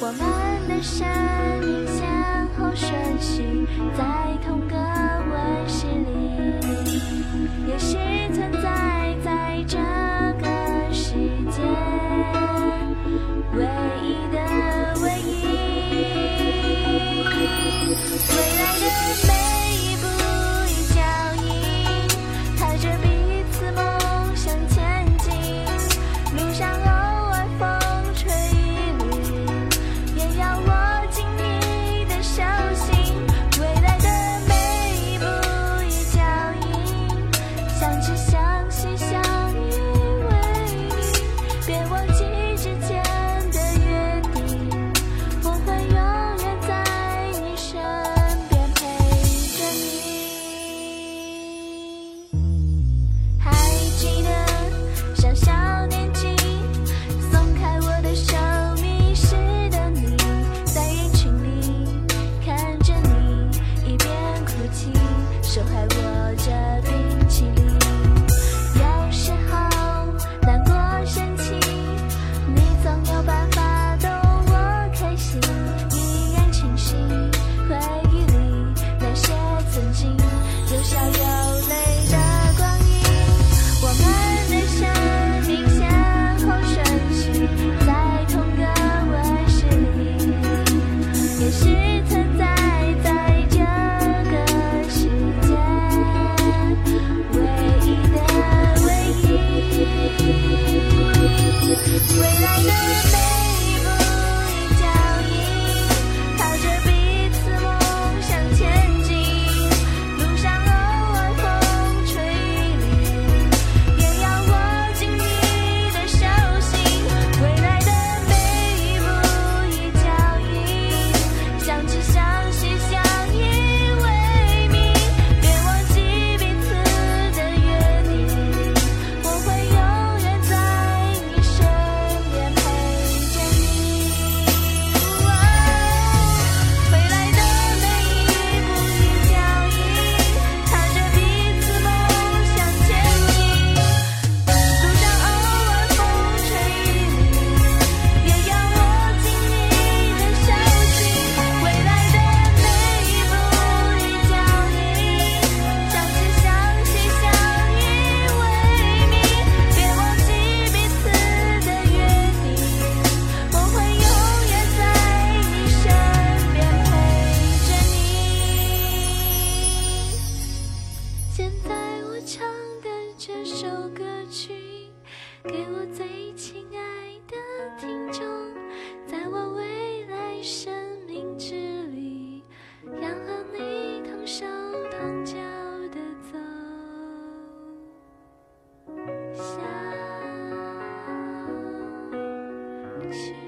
我们的生命先后顺序在心。给我最亲爱的听众，在我未来生命之旅，要和你同手同脚的走向去。